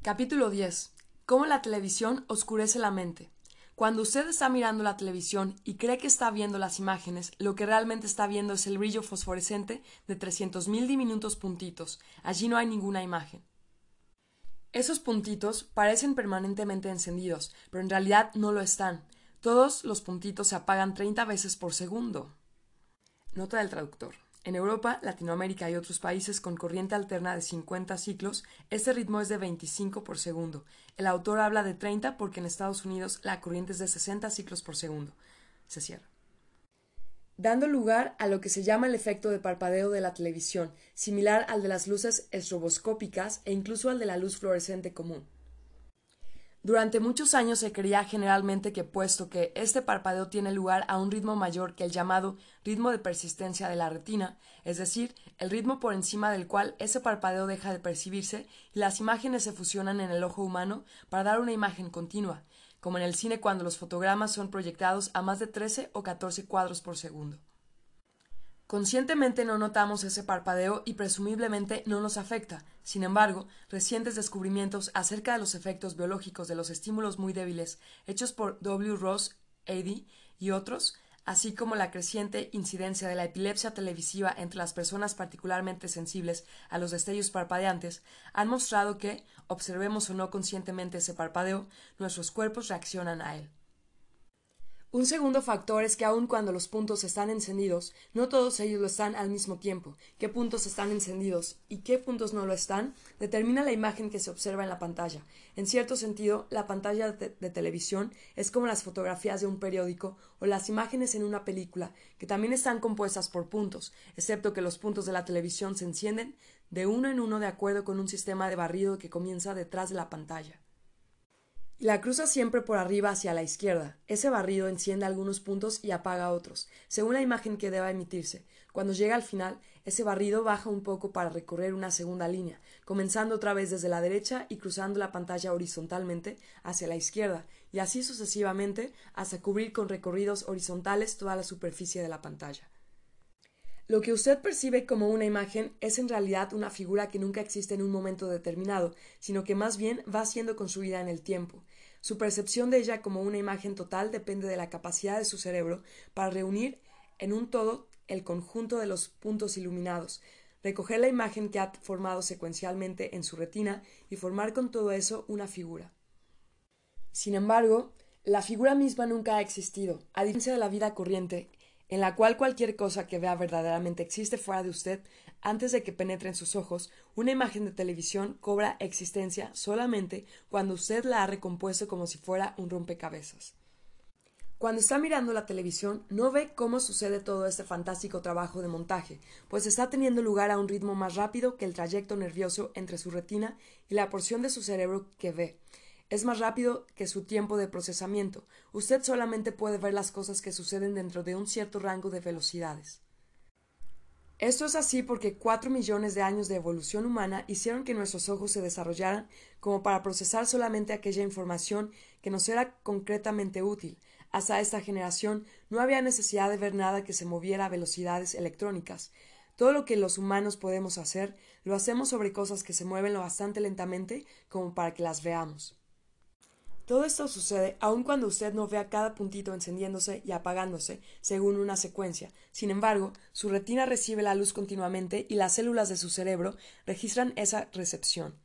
Capítulo 10. Cómo la televisión oscurece la mente. Cuando usted está mirando la televisión y cree que está viendo las imágenes, lo que realmente está viendo es el brillo fosforescente de 300.000 diminutos puntitos. Allí no hay ninguna imagen. Esos puntitos parecen permanentemente encendidos, pero en realidad no lo están. Todos los puntitos se apagan 30 veces por segundo. Nota del traductor. En Europa, Latinoamérica y otros países con corriente alterna de 50 ciclos, este ritmo es de 25 por segundo. El autor habla de 30 porque en Estados Unidos la corriente es de 60 ciclos por segundo. Se cierra. Dando lugar a lo que se llama el efecto de parpadeo de la televisión, similar al de las luces estroboscópicas e incluso al de la luz fluorescente común. Durante muchos años se creía generalmente que puesto que este parpadeo tiene lugar a un ritmo mayor que el llamado ritmo de persistencia de la retina, es decir, el ritmo por encima del cual ese parpadeo deja de percibirse y las imágenes se fusionan en el ojo humano para dar una imagen continua, como en el cine cuando los fotogramas son proyectados a más de 13 o 14 cuadros por segundo. Conscientemente no notamos ese parpadeo y presumiblemente no nos afecta. Sin embargo, recientes descubrimientos acerca de los efectos biológicos de los estímulos muy débiles hechos por W. Ross, A.D. y otros, así como la creciente incidencia de la epilepsia televisiva entre las personas particularmente sensibles a los destellos parpadeantes, han mostrado que, observemos o no conscientemente ese parpadeo, nuestros cuerpos reaccionan a él. Un segundo factor es que aun cuando los puntos están encendidos, no todos ellos lo están al mismo tiempo. Qué puntos están encendidos y qué puntos no lo están determina la imagen que se observa en la pantalla. En cierto sentido, la pantalla de, televisión es como las fotografías de un periódico o las imágenes en una película, que también están compuestas por puntos, excepto que los puntos de la televisión se encienden de uno en uno de acuerdo con un sistema de barrido que comienza detrás de la pantalla la cruza siempre por arriba hacia la izquierda. Ese barrido enciende algunos puntos y apaga otros, según la imagen que deba emitirse. Cuando llega al final, ese barrido baja un poco para recorrer una segunda línea, comenzando otra vez desde la derecha y cruzando la pantalla horizontalmente hacia la izquierda, y así sucesivamente hasta cubrir con recorridos horizontales toda la superficie de la pantalla. Lo que usted percibe como una imagen es en realidad una figura que nunca existe en un momento determinado, sino que más bien va siendo construida en el tiempo. Su percepción de ella como una imagen total depende de la capacidad de su cerebro para reunir en un todo el conjunto de los puntos iluminados, recoger la imagen que ha formado secuencialmente en su retina y formar con todo eso una figura. Sin embargo, la figura misma nunca ha existido, a diferencia de la vida corriente, en la cual cualquier cosa que vea verdaderamente existe fuera de usted antes de que penetre en sus ojos, una imagen de televisión cobra existencia solamente cuando usted la ha recompuesto como si fuera un rompecabezas. Cuando está mirando la televisión, no ve cómo sucede todo este fantástico trabajo de montaje, pues está teniendo lugar a un ritmo más rápido que el trayecto nervioso entre su retina y la porción de su cerebro que ve es más rápido que su tiempo de procesamiento. Usted solamente puede ver las cosas que suceden dentro de un cierto rango de velocidades. Esto es así porque cuatro millones de años de evolución humana hicieron que nuestros ojos se desarrollaran como para procesar solamente aquella información que nos era concretamente útil. Hasta esta generación no había necesidad de ver nada que se moviera a velocidades electrónicas. Todo lo que los humanos podemos hacer lo hacemos sobre cosas que se mueven lo bastante lentamente como para que las veamos. Todo esto sucede aun cuando usted no vea cada puntito encendiéndose y apagándose según una secuencia. Sin embargo, su retina recibe la luz continuamente y las células de su cerebro registran esa recepción.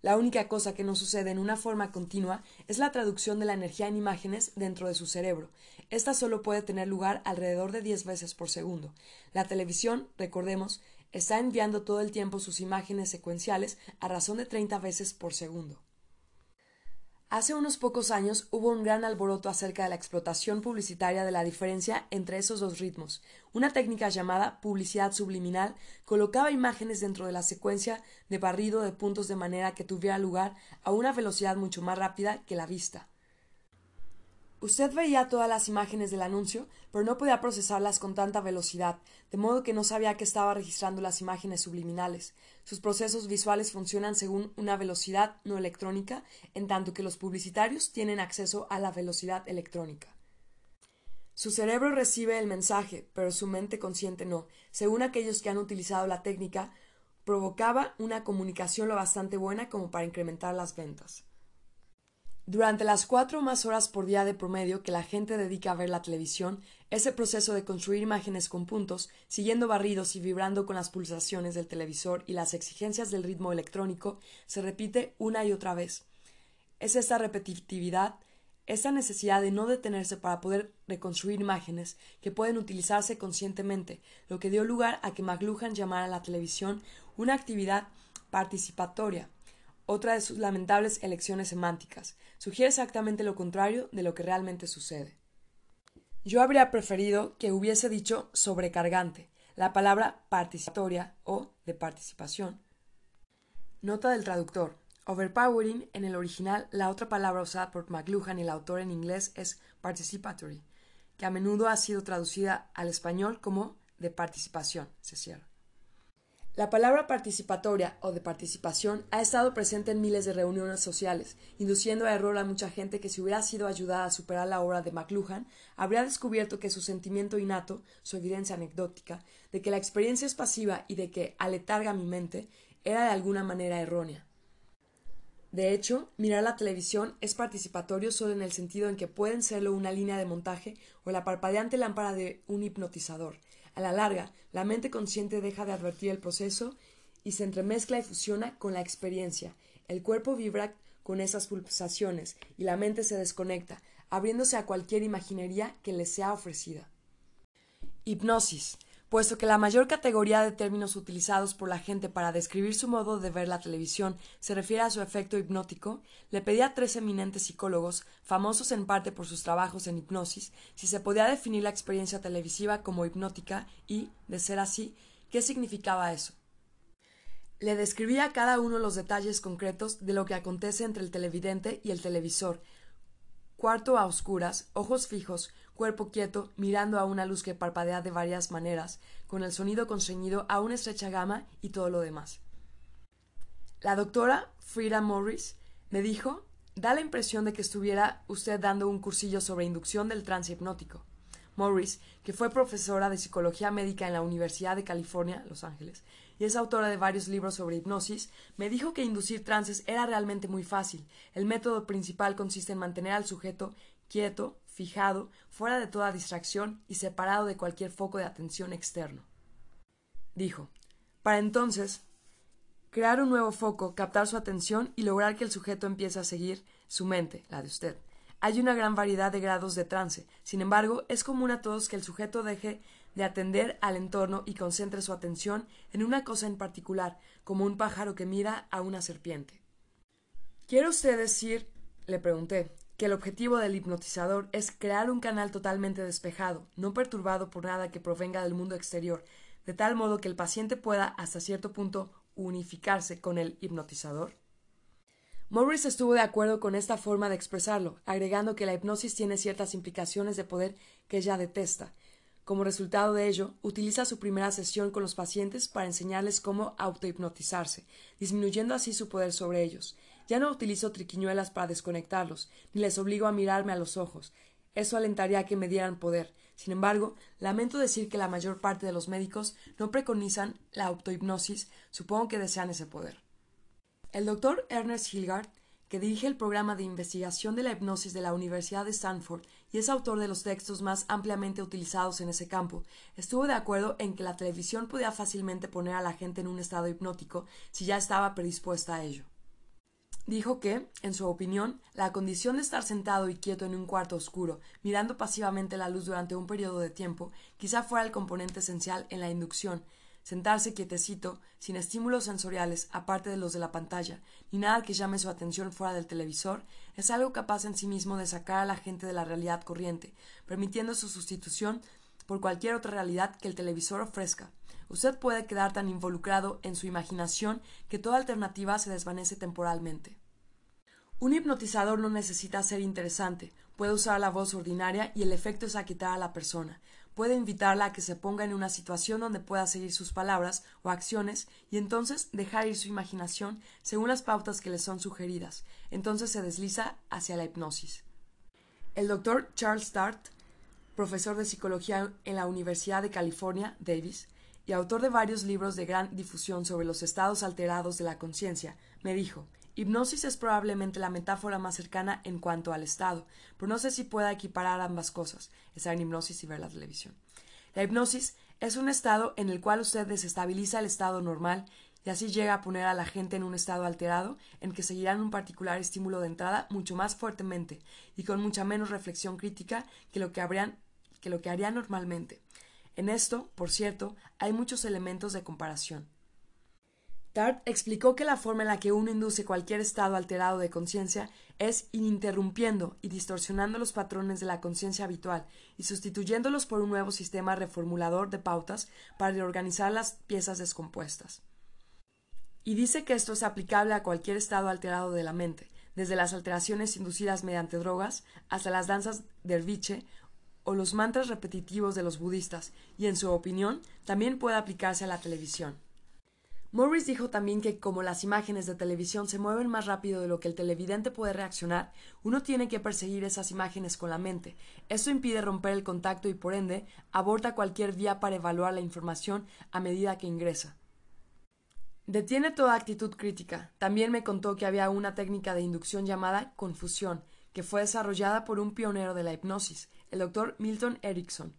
La única cosa que no sucede en una forma continua es la traducción de la energía en imágenes dentro de su cerebro. Esta solo puede tener lugar alrededor de 10 veces por segundo. La televisión, recordemos, está enviando todo el tiempo sus imágenes secuenciales a razón de 30 veces por segundo. Hace unos pocos años hubo un gran alboroto acerca de la explotación publicitaria de la diferencia entre esos dos ritmos. Una técnica llamada publicidad subliminal colocaba imágenes dentro de la secuencia de barrido de puntos de manera que tuviera lugar a una velocidad mucho más rápida que la vista. Usted veía todas las imágenes del anuncio, pero no podía procesarlas con tanta velocidad, de modo que no sabía que estaba registrando las imágenes subliminales. Sus procesos visuales funcionan según una velocidad no electrónica, en tanto que los publicitarios tienen acceso a la velocidad electrónica. Su cerebro recibe el mensaje, pero su mente consciente no. Según aquellos que han utilizado la técnica, provocaba una comunicación lo bastante buena como para incrementar las ventas. Durante las cuatro más horas por día de promedio que la gente dedica a ver la televisión, ese proceso de construir imágenes con puntos, siguiendo barridos y vibrando con las pulsaciones del televisor y las exigencias del ritmo electrónico, se repite una y otra vez. Es esta repetitividad, esta necesidad de no detenerse para poder reconstruir imágenes que pueden utilizarse conscientemente, lo que dio lugar a que McLuhan llamara a la televisión una actividad participatoria, otra de sus lamentables elecciones semánticas, sugiere exactamente lo contrario de lo que realmente sucede. Yo habría preferido que hubiese dicho sobrecargante, la palabra participatoria o de participación. Nota del traductor. Overpowering en el original, la otra palabra usada por McLuhan y el autor en inglés es participatory, que a menudo ha sido traducida al español como de participación. Se cierra. La palabra participatoria o de participación ha estado presente en miles de reuniones sociales, induciendo a error a mucha gente que si hubiera sido ayudada a superar la obra de McLuhan, habría descubierto que su sentimiento innato, su evidencia anecdótica, de que la experiencia es pasiva y de que aletarga mi mente, era de alguna manera errónea. De hecho, mirar la televisión es participatorio solo en el sentido en que pueden serlo una línea de montaje o la parpadeante lámpara de un hipnotizador, a la larga, la mente consciente deja de advertir el proceso y se entremezcla y fusiona con la experiencia. El cuerpo vibra con esas pulsaciones y la mente se desconecta, abriéndose a cualquier imaginería que le sea ofrecida. Hipnosis. Puesto que la mayor categoría de términos utilizados por la gente para describir su modo de ver la televisión se refiere a su efecto hipnótico, le pedí a tres eminentes psicólogos, famosos en parte por sus trabajos en hipnosis, si se podía definir la experiencia televisiva como hipnótica y, de ser así, qué significaba eso. Le describí a cada uno los detalles concretos de lo que acontece entre el televidente y el televisor. Cuarto a oscuras, ojos fijos, cuerpo quieto, mirando a una luz que parpadea de varias maneras, con el sonido constreñido a una estrecha gama y todo lo demás. La doctora Frida Morris me dijo da la impresión de que estuviera usted dando un cursillo sobre inducción del trance hipnótico. Morris, que fue profesora de psicología médica en la Universidad de California, Los Ángeles, y es autora de varios libros sobre hipnosis, me dijo que inducir trances era realmente muy fácil. El método principal consiste en mantener al sujeto quieto, fijado, fuera de toda distracción y separado de cualquier foco de atención externo. Dijo, para entonces, crear un nuevo foco, captar su atención y lograr que el sujeto empiece a seguir su mente, la de usted. Hay una gran variedad de grados de trance, sin embargo, es común a todos que el sujeto deje de atender al entorno y concentre su atención en una cosa en particular, como un pájaro que mira a una serpiente. ¿Quiere usted decir? le pregunté, que el objetivo del hipnotizador es crear un canal totalmente despejado, no perturbado por nada que provenga del mundo exterior, de tal modo que el paciente pueda, hasta cierto punto, unificarse con el hipnotizador? Morris estuvo de acuerdo con esta forma de expresarlo, agregando que la hipnosis tiene ciertas implicaciones de poder que ella detesta. Como resultado de ello, utiliza su primera sesión con los pacientes para enseñarles cómo autohipnotizarse, disminuyendo así su poder sobre ellos. Ya no utilizo triquiñuelas para desconectarlos, ni les obligo a mirarme a los ojos. Eso alentaría a que me dieran poder. Sin embargo, lamento decir que la mayor parte de los médicos no preconizan la autohipnosis, supongo que desean ese poder. El doctor Ernest Hilgard, que dirige el programa de investigación de la hipnosis de la Universidad de Stanford y es autor de los textos más ampliamente utilizados en ese campo, estuvo de acuerdo en que la televisión podía fácilmente poner a la gente en un estado hipnótico si ya estaba predispuesta a ello. Dijo que, en su opinión, la condición de estar sentado y quieto en un cuarto oscuro, mirando pasivamente la luz durante un periodo de tiempo, quizá fuera el componente esencial en la inducción, sentarse quietecito, sin estímulos sensoriales, aparte de los de la pantalla, ni nada que llame su atención fuera del televisor, es algo capaz en sí mismo de sacar a la gente de la realidad corriente, permitiendo su sustitución por cualquier otra realidad que el televisor ofrezca. Usted puede quedar tan involucrado en su imaginación que toda alternativa se desvanece temporalmente. Un hipnotizador no necesita ser interesante, puede usar la voz ordinaria y el efecto es aquitar a la persona. Puede invitarla a que se ponga en una situación donde pueda seguir sus palabras o acciones y entonces dejar ir su imaginación según las pautas que le son sugeridas. Entonces se desliza hacia la hipnosis. El doctor Charles Dart, profesor de psicología en la Universidad de California, Davis, y autor de varios libros de gran difusión sobre los estados alterados de la conciencia, me dijo Hipnosis es probablemente la metáfora más cercana en cuanto al estado, pero no sé si pueda equiparar ambas cosas, estar en hipnosis y ver la televisión. La hipnosis es un estado en el cual usted desestabiliza el estado normal y así llega a poner a la gente en un estado alterado en que seguirán un particular estímulo de entrada mucho más fuertemente y con mucha menos reflexión crítica que lo que, habrían, que, lo que harían normalmente. En esto, por cierto, hay muchos elementos de comparación. Tart explicó que la forma en la que uno induce cualquier estado alterado de conciencia es ininterrumpiendo y distorsionando los patrones de la conciencia habitual y sustituyéndolos por un nuevo sistema reformulador de pautas para reorganizar las piezas descompuestas. Y dice que esto es aplicable a cualquier estado alterado de la mente, desde las alteraciones inducidas mediante drogas hasta las danzas derviche o los mantras repetitivos de los budistas, y en su opinión también puede aplicarse a la televisión. Morris dijo también que como las imágenes de televisión se mueven más rápido de lo que el televidente puede reaccionar, uno tiene que perseguir esas imágenes con la mente. Esto impide romper el contacto y por ende aborta cualquier vía para evaluar la información a medida que ingresa. Detiene toda actitud crítica. También me contó que había una técnica de inducción llamada confusión, que fue desarrollada por un pionero de la hipnosis, el doctor Milton Erickson.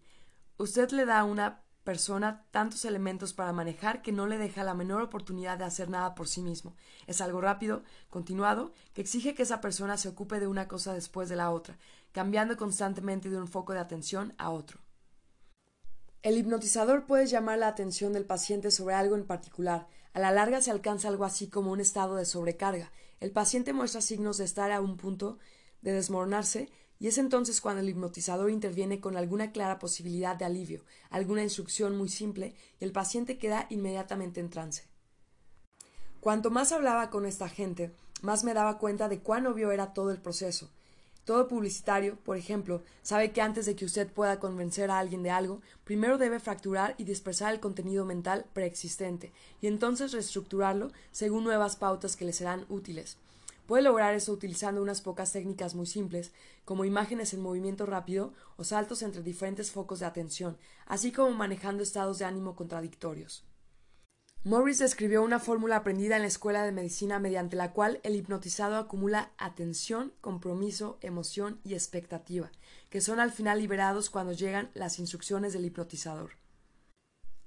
Usted le da a una persona tantos elementos para manejar que no le deja la menor oportunidad de hacer nada por sí mismo. Es algo rápido, continuado, que exige que esa persona se ocupe de una cosa después de la otra, cambiando constantemente de un foco de atención a otro. El hipnotizador puede llamar la atención del paciente sobre algo en particular. A la larga se alcanza algo así como un estado de sobrecarga. El paciente muestra signos de estar a un punto de desmoronarse y es entonces cuando el hipnotizador interviene con alguna clara posibilidad de alivio, alguna instrucción muy simple, y el paciente queda inmediatamente en trance. Cuanto más hablaba con esta gente, más me daba cuenta de cuán obvio era todo el proceso. Todo publicitario, por ejemplo, sabe que antes de que usted pueda convencer a alguien de algo, primero debe fracturar y dispersar el contenido mental preexistente, y entonces reestructurarlo según nuevas pautas que le serán útiles. Puede lograr eso utilizando unas pocas técnicas muy simples, como imágenes en movimiento rápido o saltos entre diferentes focos de atención, así como manejando estados de ánimo contradictorios. Morris describió una fórmula aprendida en la escuela de medicina mediante la cual el hipnotizado acumula atención, compromiso, emoción y expectativa, que son al final liberados cuando llegan las instrucciones del hipnotizador.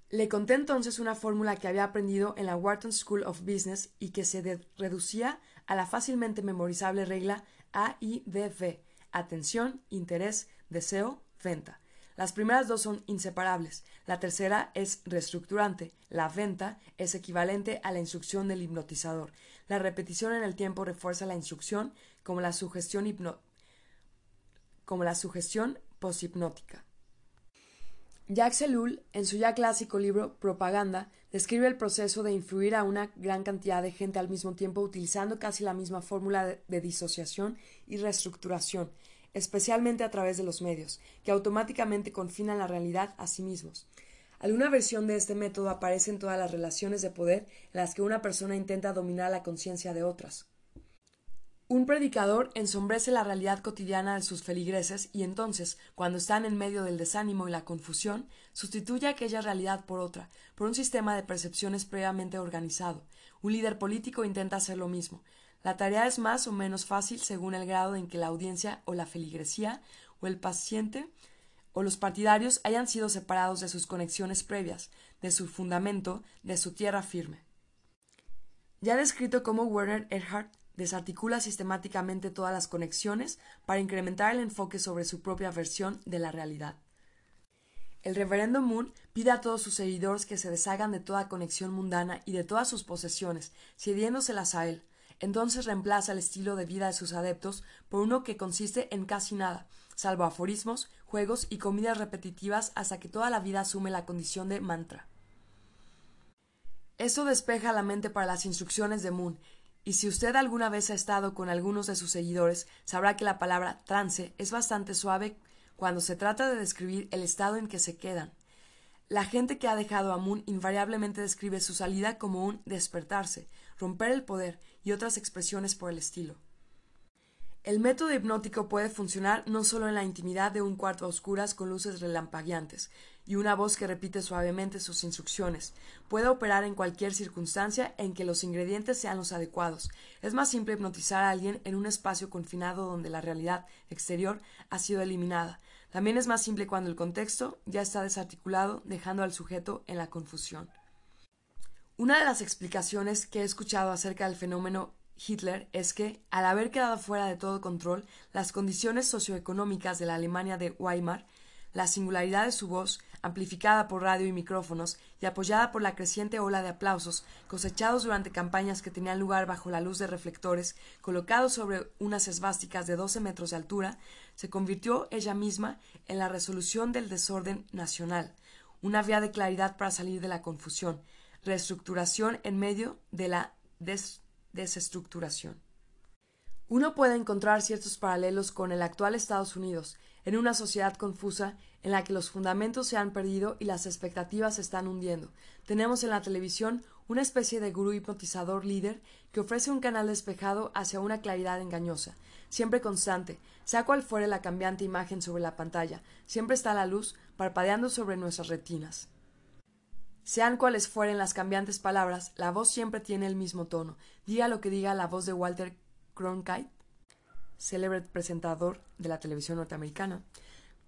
Le conté entonces una fórmula que había aprendido en la Wharton School of Business y que se reducía a la fácilmente memorizable regla AIDV, atención, interés, deseo, venta. Las primeras dos son inseparables. La tercera es reestructurante. La venta es equivalente a la instrucción del hipnotizador. La repetición en el tiempo refuerza la instrucción como la sugestión, hipno como la sugestión poshipnótica. Jacques Ellul, en su ya clásico libro Propaganda, describe el proceso de influir a una gran cantidad de gente al mismo tiempo utilizando casi la misma fórmula de, disociación y reestructuración, especialmente a través de los medios, que automáticamente confinan la realidad a sí mismos. Alguna versión de este método aparece en todas las relaciones de poder en las que una persona intenta dominar la conciencia de otras. Un predicador ensombrece la realidad cotidiana de sus feligreses y entonces, cuando están en medio del desánimo y la confusión, sustituye aquella realidad por otra, por un sistema de percepciones previamente organizado. Un líder político intenta hacer lo mismo. La tarea es más o menos fácil según el grado en que la audiencia o la feligresía o el paciente o los partidarios hayan sido separados de sus conexiones previas, de su fundamento, de su tierra firme. Ya descrito cómo Werner Erhard desarticula sistemáticamente todas las conexiones para incrementar el enfoque sobre su propia versión de la realidad. El reverendo Moon pide a todos sus seguidores que se deshagan de toda conexión mundana y de todas sus posesiones, cediéndoselas a él. Entonces reemplaza el estilo de vida de sus adeptos por uno que consiste en casi nada, salvo aforismos, juegos y comidas repetitivas hasta que toda la vida asume la condición de mantra. Eso despeja la mente para las instrucciones de Moon y si usted alguna vez ha estado con algunos de sus seguidores, sabrá que la palabra trance es bastante suave cuando se trata de describir el estado en que se quedan. La gente que ha dejado a Moon invariablemente describe su salida como un despertarse, romper el poder y otras expresiones por el estilo. El método hipnótico puede funcionar no solo en la intimidad de un cuarto a oscuras con luces relampagueantes y una voz que repite suavemente sus instrucciones. Puede operar en cualquier circunstancia en que los ingredientes sean los adecuados. Es más simple hipnotizar a alguien en un espacio confinado donde la realidad exterior ha sido eliminada. También es más simple cuando el contexto ya está desarticulado, dejando al sujeto en la confusión. Una de las explicaciones que he escuchado acerca del fenómeno Hitler es que, al haber quedado fuera de todo control, las condiciones socioeconómicas de la Alemania de Weimar, la singularidad de su voz, amplificada por radio y micrófonos y apoyada por la creciente ola de aplausos cosechados durante campañas que tenían lugar bajo la luz de reflectores colocados sobre unas esvásticas de doce metros de altura, se convirtió ella misma en la resolución del desorden nacional, una vía de claridad para salir de la confusión, reestructuración en medio de la des desestructuración. Uno puede encontrar ciertos paralelos con el actual Estados Unidos, en una sociedad confusa en la que los fundamentos se han perdido y las expectativas se están hundiendo. Tenemos en la televisión una especie de gurú hipnotizador líder que ofrece un canal despejado hacia una claridad engañosa, siempre constante, sea cual fuere la cambiante imagen sobre la pantalla, siempre está la luz parpadeando sobre nuestras retinas. Sean cuales fueren las cambiantes palabras, la voz siempre tiene el mismo tono. Diga lo que diga la voz de Walter Cronkite, célebre presentador de la televisión norteamericana.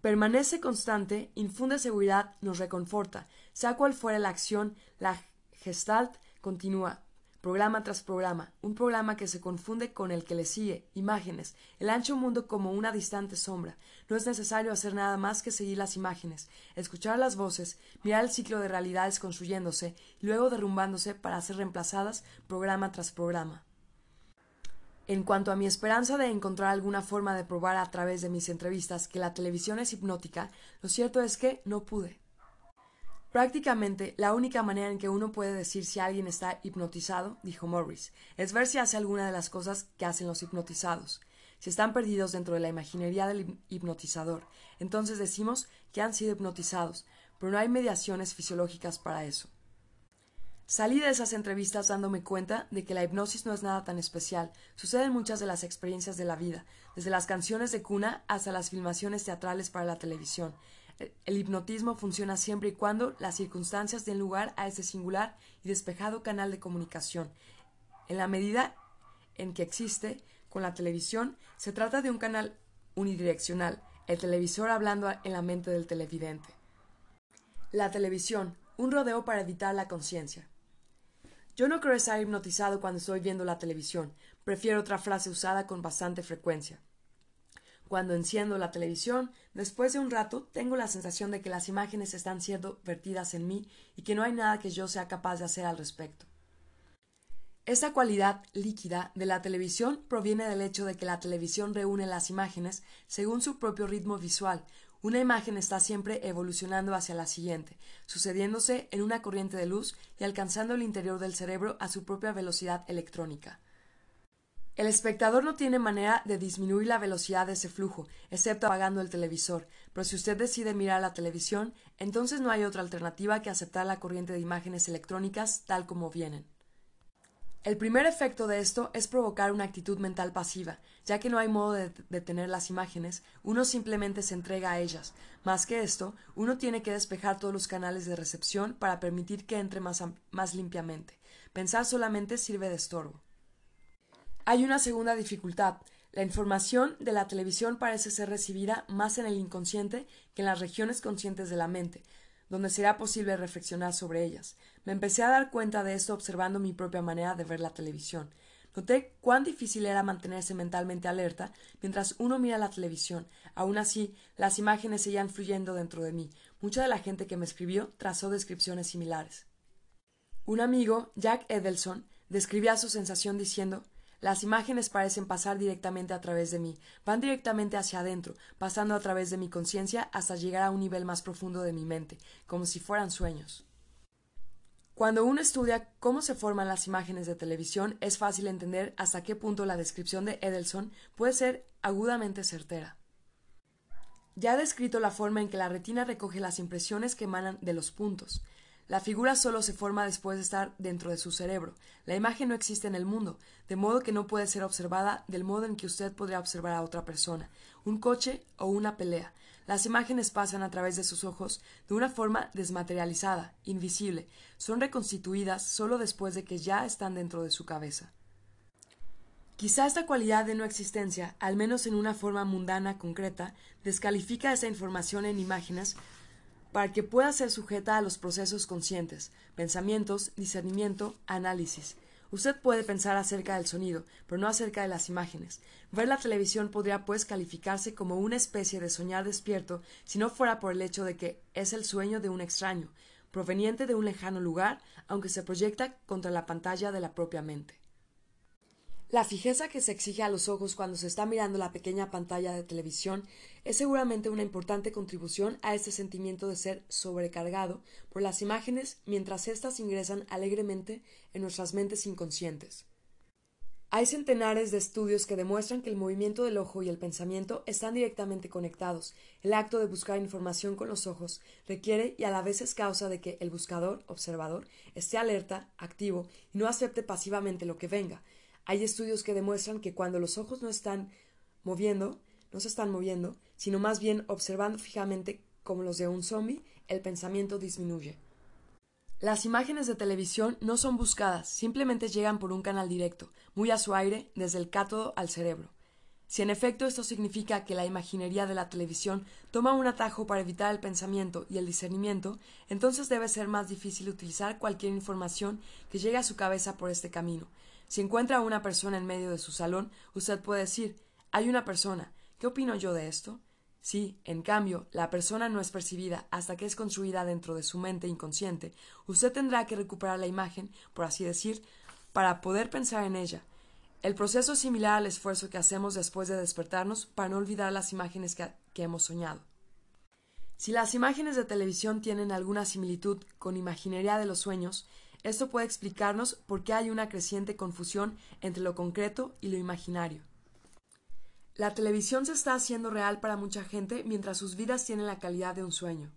Permanece constante, infunde seguridad, nos reconforta. Sea cual fuere la acción, la gestalt continúa, programa tras programa, un programa que se confunde con el que le sigue, imágenes, el ancho mundo como una distante sombra. No es necesario hacer nada más que seguir las imágenes, escuchar las voces, mirar el ciclo de realidades construyéndose y luego derrumbándose para ser reemplazadas programa tras programa. En cuanto a mi esperanza de encontrar alguna forma de probar a través de mis entrevistas que la televisión es hipnótica, lo cierto es que no pude. Prácticamente la única manera en que uno puede decir si alguien está hipnotizado, dijo Morris, es ver si hace alguna de las cosas que hacen los hipnotizados. Si están perdidos dentro de la imaginería del hipnotizador, entonces decimos que han sido hipnotizados, pero no hay mediaciones fisiológicas para eso. Salí de esas entrevistas dándome cuenta de que la hipnosis no es nada tan especial. Sucede en muchas de las experiencias de la vida, desde las canciones de cuna hasta las filmaciones teatrales para la televisión. El hipnotismo funciona siempre y cuando las circunstancias den lugar a ese singular y despejado canal de comunicación. En la medida en que existe con la televisión, se trata de un canal unidireccional, el televisor hablando en la mente del televidente. La televisión, un rodeo para evitar la conciencia. Yo no creo estar hipnotizado cuando estoy viendo la televisión. Prefiero otra frase usada con bastante frecuencia. Cuando enciendo la televisión, después de un rato, tengo la sensación de que las imágenes están siendo vertidas en mí y que no hay nada que yo sea capaz de hacer al respecto. Esta cualidad líquida de la televisión proviene del hecho de que la televisión reúne las imágenes según su propio ritmo visual. Una imagen está siempre evolucionando hacia la siguiente, sucediéndose en una corriente de luz y alcanzando el interior del cerebro a su propia velocidad electrónica. El espectador no tiene manera de disminuir la velocidad de ese flujo, excepto apagando el televisor, pero si usted decide mirar la televisión, entonces no hay otra alternativa que aceptar la corriente de imágenes electrónicas tal como vienen. El primer efecto de esto es provocar una actitud mental pasiva, ya que no hay modo de detener las imágenes, uno simplemente se entrega a ellas. Más que esto, uno tiene que despejar todos los canales de recepción para permitir que entre más, más limpiamente. Pensar solamente sirve de estorbo. Hay una segunda dificultad. La información de la televisión parece ser recibida más en el inconsciente que en las regiones conscientes de la mente, donde será posible reflexionar sobre ellas. Me empecé a dar cuenta de esto observando mi propia manera de ver la televisión. Noté cuán difícil era mantenerse mentalmente alerta mientras uno mira la televisión. Aun así, las imágenes seguían fluyendo dentro de mí. Mucha de la gente que me escribió trazó descripciones similares. Un amigo, Jack Edelson, describía su sensación diciendo las imágenes parecen pasar directamente a través de mí, van directamente hacia adentro, pasando a través de mi conciencia hasta llegar a un nivel más profundo de mi mente, como si fueran sueños. Cuando uno estudia cómo se forman las imágenes de televisión, es fácil entender hasta qué punto la descripción de Edelson puede ser agudamente certera. Ya ha descrito la forma en que la retina recoge las impresiones que emanan de los puntos. La figura solo se forma después de estar dentro de su cerebro. La imagen no existe en el mundo, de modo que no puede ser observada del modo en que usted podría observar a otra persona, un coche o una pelea. Las imágenes pasan a través de sus ojos de una forma desmaterializada, invisible, son reconstituidas solo después de que ya están dentro de su cabeza. Quizá esta cualidad de no existencia, al menos en una forma mundana concreta, descalifica esa información en imágenes para que pueda ser sujeta a los procesos conscientes, pensamientos, discernimiento, análisis. Usted puede pensar acerca del sonido, pero no acerca de las imágenes. Ver la televisión podría pues calificarse como una especie de soñar despierto si no fuera por el hecho de que es el sueño de un extraño, proveniente de un lejano lugar, aunque se proyecta contra la pantalla de la propia mente. La fijeza que se exige a los ojos cuando se está mirando la pequeña pantalla de televisión es seguramente una importante contribución a este sentimiento de ser sobrecargado por las imágenes mientras éstas ingresan alegremente en nuestras mentes inconscientes. Hay centenares de estudios que demuestran que el movimiento del ojo y el pensamiento están directamente conectados. El acto de buscar información con los ojos requiere y a la vez es causa de que el buscador, observador, esté alerta, activo y no acepte pasivamente lo que venga, hay estudios que demuestran que cuando los ojos no están moviendo, no se están moviendo, sino más bien observando fijamente como los de un zombie, el pensamiento disminuye. Las imágenes de televisión no son buscadas, simplemente llegan por un canal directo, muy a su aire, desde el cátodo al cerebro. Si en efecto esto significa que la imaginería de la televisión toma un atajo para evitar el pensamiento y el discernimiento, entonces debe ser más difícil utilizar cualquier información que llegue a su cabeza por este camino, si encuentra a una persona en medio de su salón, usted puede decir hay una persona. ¿Qué opino yo de esto? Si, en cambio, la persona no es percibida hasta que es construida dentro de su mente inconsciente, usted tendrá que recuperar la imagen, por así decir, para poder pensar en ella. El proceso es similar al esfuerzo que hacemos después de despertarnos para no olvidar las imágenes que, que hemos soñado. Si las imágenes de televisión tienen alguna similitud con imaginería de los sueños, esto puede explicarnos por qué hay una creciente confusión entre lo concreto y lo imaginario. La televisión se está haciendo real para mucha gente mientras sus vidas tienen la calidad de un sueño.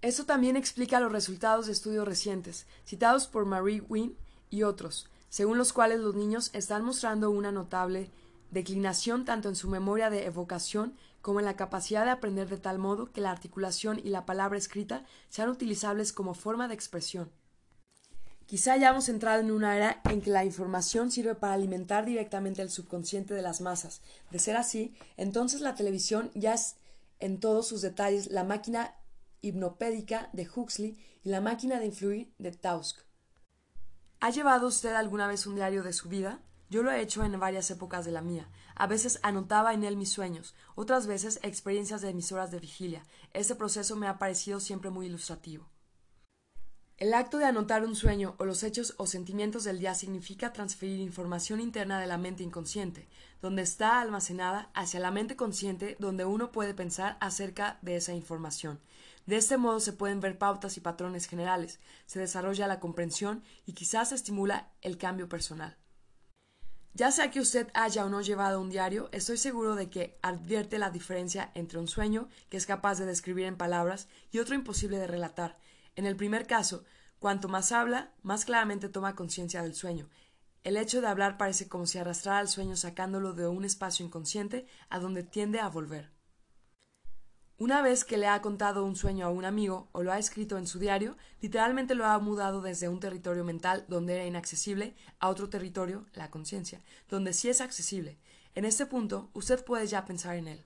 Eso también explica los resultados de estudios recientes, citados por Marie Wynne y otros, según los cuales los niños están mostrando una notable declinación tanto en su memoria de evocación como en la capacidad de aprender de tal modo que la articulación y la palabra escrita sean utilizables como forma de expresión. Quizá hayamos entrado en una era en que la información sirve para alimentar directamente el subconsciente de las masas. De ser así, entonces la televisión ya es en todos sus detalles la máquina hipnopédica de Huxley y la máquina de influir de Tausk. ¿Ha llevado usted alguna vez un diario de su vida? Yo lo he hecho en varias épocas de la mía. A veces anotaba en él mis sueños, otras veces experiencias de mis horas de vigilia. Este proceso me ha parecido siempre muy ilustrativo. El acto de anotar un sueño o los hechos o sentimientos del día significa transferir información interna de la mente inconsciente, donde está almacenada, hacia la mente consciente, donde uno puede pensar acerca de esa información. De este modo se pueden ver pautas y patrones generales, se desarrolla la comprensión y quizás se estimula el cambio personal. Ya sea que usted haya o no llevado un diario, estoy seguro de que advierte la diferencia entre un sueño que es capaz de describir en palabras y otro imposible de relatar, en el primer caso, cuanto más habla, más claramente toma conciencia del sueño. El hecho de hablar parece como si arrastrara al sueño sacándolo de un espacio inconsciente a donde tiende a volver. Una vez que le ha contado un sueño a un amigo o lo ha escrito en su diario, literalmente lo ha mudado desde un territorio mental donde era inaccesible a otro territorio, la conciencia, donde sí es accesible. En este punto, usted puede ya pensar en él.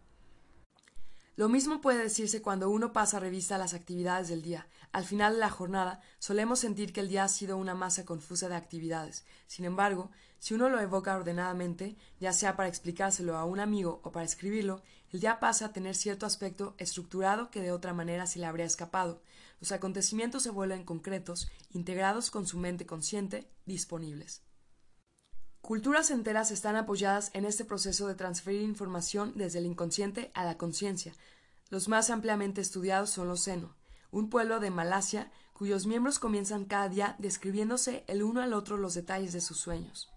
Lo mismo puede decirse cuando uno pasa revista a las actividades del día. Al final de la jornada solemos sentir que el día ha sido una masa confusa de actividades. Sin embargo, si uno lo evoca ordenadamente, ya sea para explicárselo a un amigo o para escribirlo, el día pasa a tener cierto aspecto estructurado que de otra manera se le habría escapado. Los acontecimientos se vuelven concretos, integrados con su mente consciente, disponibles. Culturas enteras están apoyadas en este proceso de transferir información desde el inconsciente a la conciencia. Los más ampliamente estudiados son los Seno, un pueblo de Malasia cuyos miembros comienzan cada día describiéndose el uno al otro los detalles de sus sueños.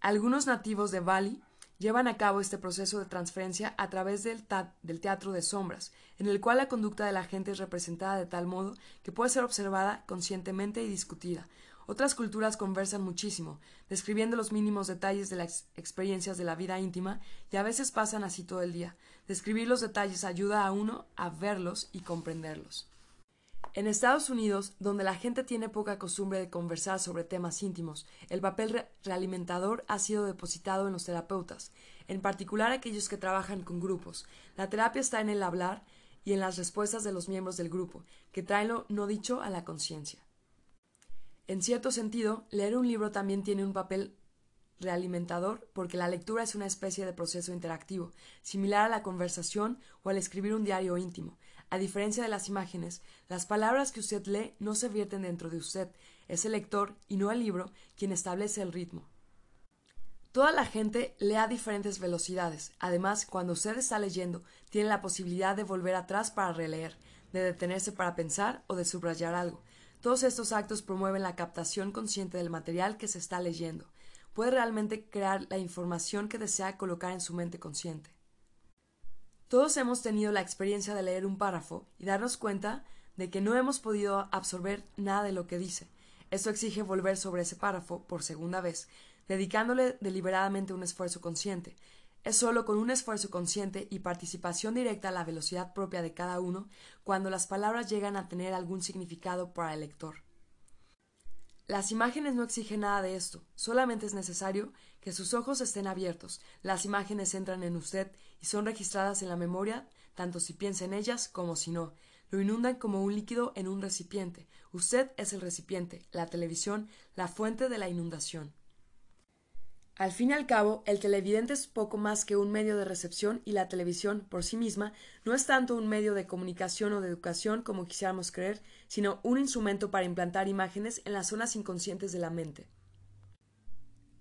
Algunos nativos de Bali llevan a cabo este proceso de transferencia a través del, del, teatro de sombras, en el cual la conducta de la gente es representada de tal modo que puede ser observada conscientemente y discutida. Otras culturas conversan muchísimo, describiendo los mínimos detalles de las experiencias de la vida íntima, y a veces pasan así todo el día. Describir los detalles ayuda a uno a verlos y comprenderlos. En Estados Unidos, donde la gente tiene poca costumbre de conversar sobre temas íntimos, el papel realimentador ha sido depositado en los terapeutas, en particular aquellos que trabajan con grupos. La terapia está en el hablar y en las respuestas de los miembros del grupo, que traen lo no dicho a la conciencia. En cierto sentido, leer un libro también tiene un papel realimentador porque la lectura es una especie de proceso interactivo, similar a la conversación o al escribir un diario íntimo. A diferencia de las imágenes, las palabras que usted lee no se vierten dentro de usted, es el lector y no el libro quien establece el ritmo. Toda la gente lee a diferentes velocidades. Además, cuando usted está leyendo, tiene la posibilidad de volver atrás para releer, de detenerse para pensar o de subrayar algo. Todos estos actos promueven la captación consciente del material que se está leyendo. Puede realmente crear la información que desea colocar en su mente consciente. Todos hemos tenido la experiencia de leer un párrafo y darnos cuenta de que no hemos podido absorber nada de lo que dice. Esto exige volver sobre ese párrafo por segunda vez, dedicándole deliberadamente un esfuerzo consciente. Es solo con un esfuerzo consciente y participación directa a la velocidad propia de cada uno cuando las palabras llegan a tener algún significado para el lector. Las imágenes no exigen nada de esto, solamente es necesario que sus ojos estén abiertos, las imágenes entran en usted y son registradas en la memoria, tanto si piensa en ellas como si no. Lo inundan como un líquido en un recipiente. Usted es el recipiente, la televisión, la fuente de la inundación. Al fin y al cabo, el televidente es poco más que un medio de recepción y la televisión, por sí misma, no es tanto un medio de comunicación o de educación como quisiéramos creer, sino un instrumento para implantar imágenes en las zonas inconscientes de la mente.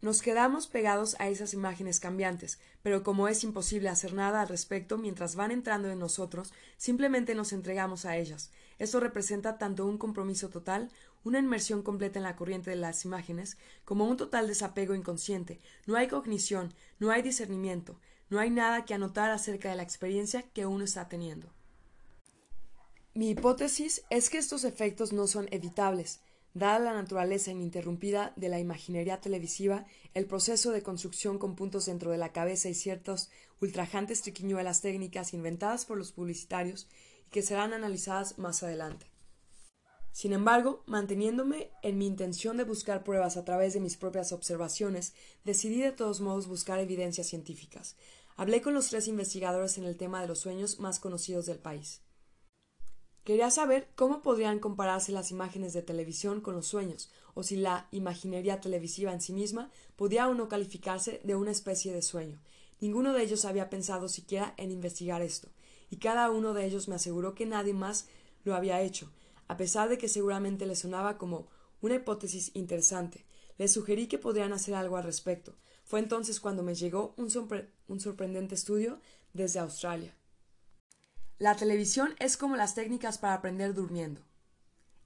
Nos quedamos pegados a esas imágenes cambiantes, pero como es imposible hacer nada al respecto mientras van entrando en nosotros, simplemente nos entregamos a ellas. Esto representa tanto un compromiso total, una inmersión completa en la corriente de las imágenes, como un total desapego inconsciente. No hay cognición, no hay discernimiento, no hay nada que anotar acerca de la experiencia que uno está teniendo. Mi hipótesis es que estos efectos no son evitables, Dada la naturaleza ininterrumpida de la imaginería televisiva, el proceso de construcción con puntos dentro de la cabeza y ciertas ultrajantes triquiñuelas técnicas inventadas por los publicitarios y que serán analizadas más adelante. Sin embargo, manteniéndome en mi intención de buscar pruebas a través de mis propias observaciones, decidí de todos modos buscar evidencias científicas. Hablé con los tres investigadores en el tema de los sueños más conocidos del país. Quería saber cómo podrían compararse las imágenes de televisión con los sueños, o si la imaginería televisiva en sí misma podía o no calificarse de una especie de sueño. Ninguno de ellos había pensado siquiera en investigar esto, y cada uno de ellos me aseguró que nadie más lo había hecho, a pesar de que seguramente le sonaba como una hipótesis interesante. Les sugerí que podrían hacer algo al respecto. Fue entonces cuando me llegó un, un sorprendente estudio desde Australia. La televisión es como las técnicas para aprender durmiendo.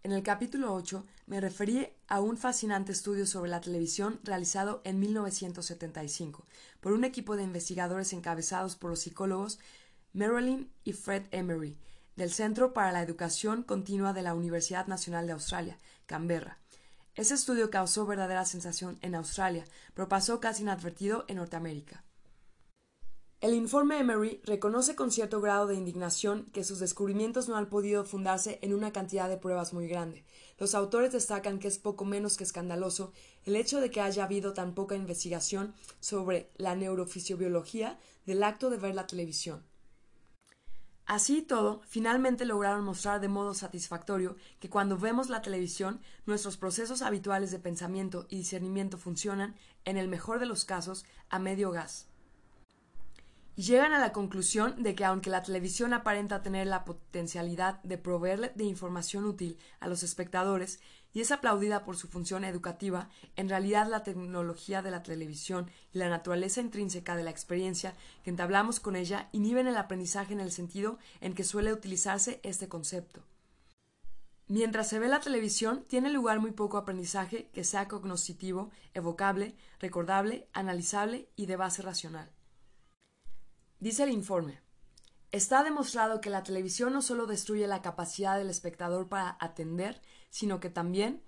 En el capítulo 8 me referí a un fascinante estudio sobre la televisión realizado en 1975 por un equipo de investigadores encabezados por los psicólogos Marilyn y Fred Emery del Centro para la Educación Continua de la Universidad Nacional de Australia, Canberra. Ese estudio causó verdadera sensación en Australia, pero pasó casi inadvertido en Norteamérica. El informe Emery reconoce con cierto grado de indignación que sus descubrimientos no han podido fundarse en una cantidad de pruebas muy grande. Los autores destacan que es poco menos que escandaloso el hecho de que haya habido tan poca investigación sobre la neurofisiología del acto de ver la televisión. Así y todo, finalmente lograron mostrar de modo satisfactorio que cuando vemos la televisión, nuestros procesos habituales de pensamiento y discernimiento funcionan, en el mejor de los casos, a medio gas. Y llegan a la conclusión de que aunque la televisión aparenta tener la potencialidad de proveer de información útil a los espectadores y es aplaudida por su función educativa, en realidad la tecnología de la televisión y la naturaleza intrínseca de la experiencia que entablamos con ella inhiben el aprendizaje en el sentido en que suele utilizarse este concepto. Mientras se ve la televisión, tiene lugar muy poco aprendizaje que sea cognoscitivo, evocable, recordable, analizable y de base racional. Dice el informe. Está demostrado que la televisión no solo destruye la capacidad del espectador para atender, sino que también,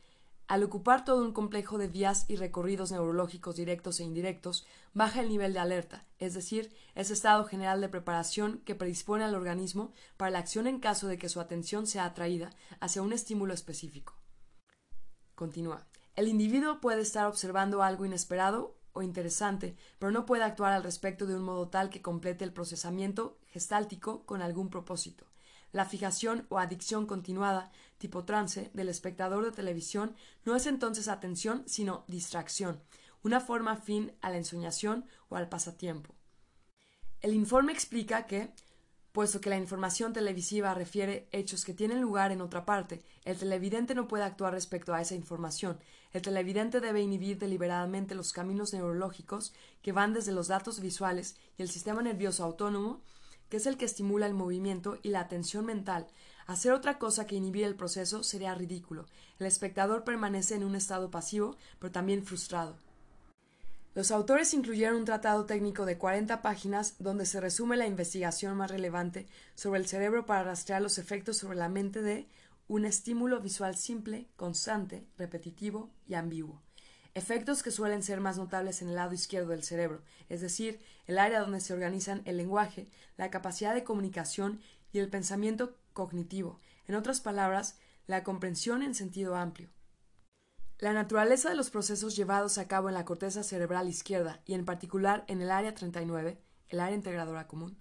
al ocupar todo un complejo de vías y recorridos neurológicos directos e indirectos, baja el nivel de alerta, es decir, ese estado general de preparación que predispone al organismo para la acción en caso de que su atención sea atraída hacia un estímulo específico. Continúa. El individuo puede estar observando algo inesperado o interesante, pero no puede actuar al respecto de un modo tal que complete el procesamiento gestáltico con algún propósito. La fijación o adicción continuada, tipo trance, del espectador de televisión no es entonces atención, sino distracción, una forma fin a la ensoñación o al pasatiempo. El informe explica que, puesto que la información televisiva refiere hechos que tienen lugar en otra parte, el televidente no puede actuar respecto a esa información. El televidente debe inhibir deliberadamente los caminos neurológicos que van desde los datos visuales y el sistema nervioso autónomo que es el que estimula el movimiento y la atención mental. Hacer otra cosa que inhibir el proceso sería ridículo. El espectador permanece en un estado pasivo, pero también frustrado. Los autores incluyeron un tratado técnico de 40 páginas donde se resume la investigación más relevante sobre el cerebro para rastrear los efectos sobre la mente de un estímulo visual simple, constante, repetitivo y ambiguo efectos que suelen ser más notables en el lado izquierdo del cerebro, es decir, el área donde se organizan el lenguaje, la capacidad de comunicación y el pensamiento cognitivo, en otras palabras, la comprensión en sentido amplio. La naturaleza de los procesos llevados a cabo en la corteza cerebral izquierda y en particular en el área 39, el área integradora común,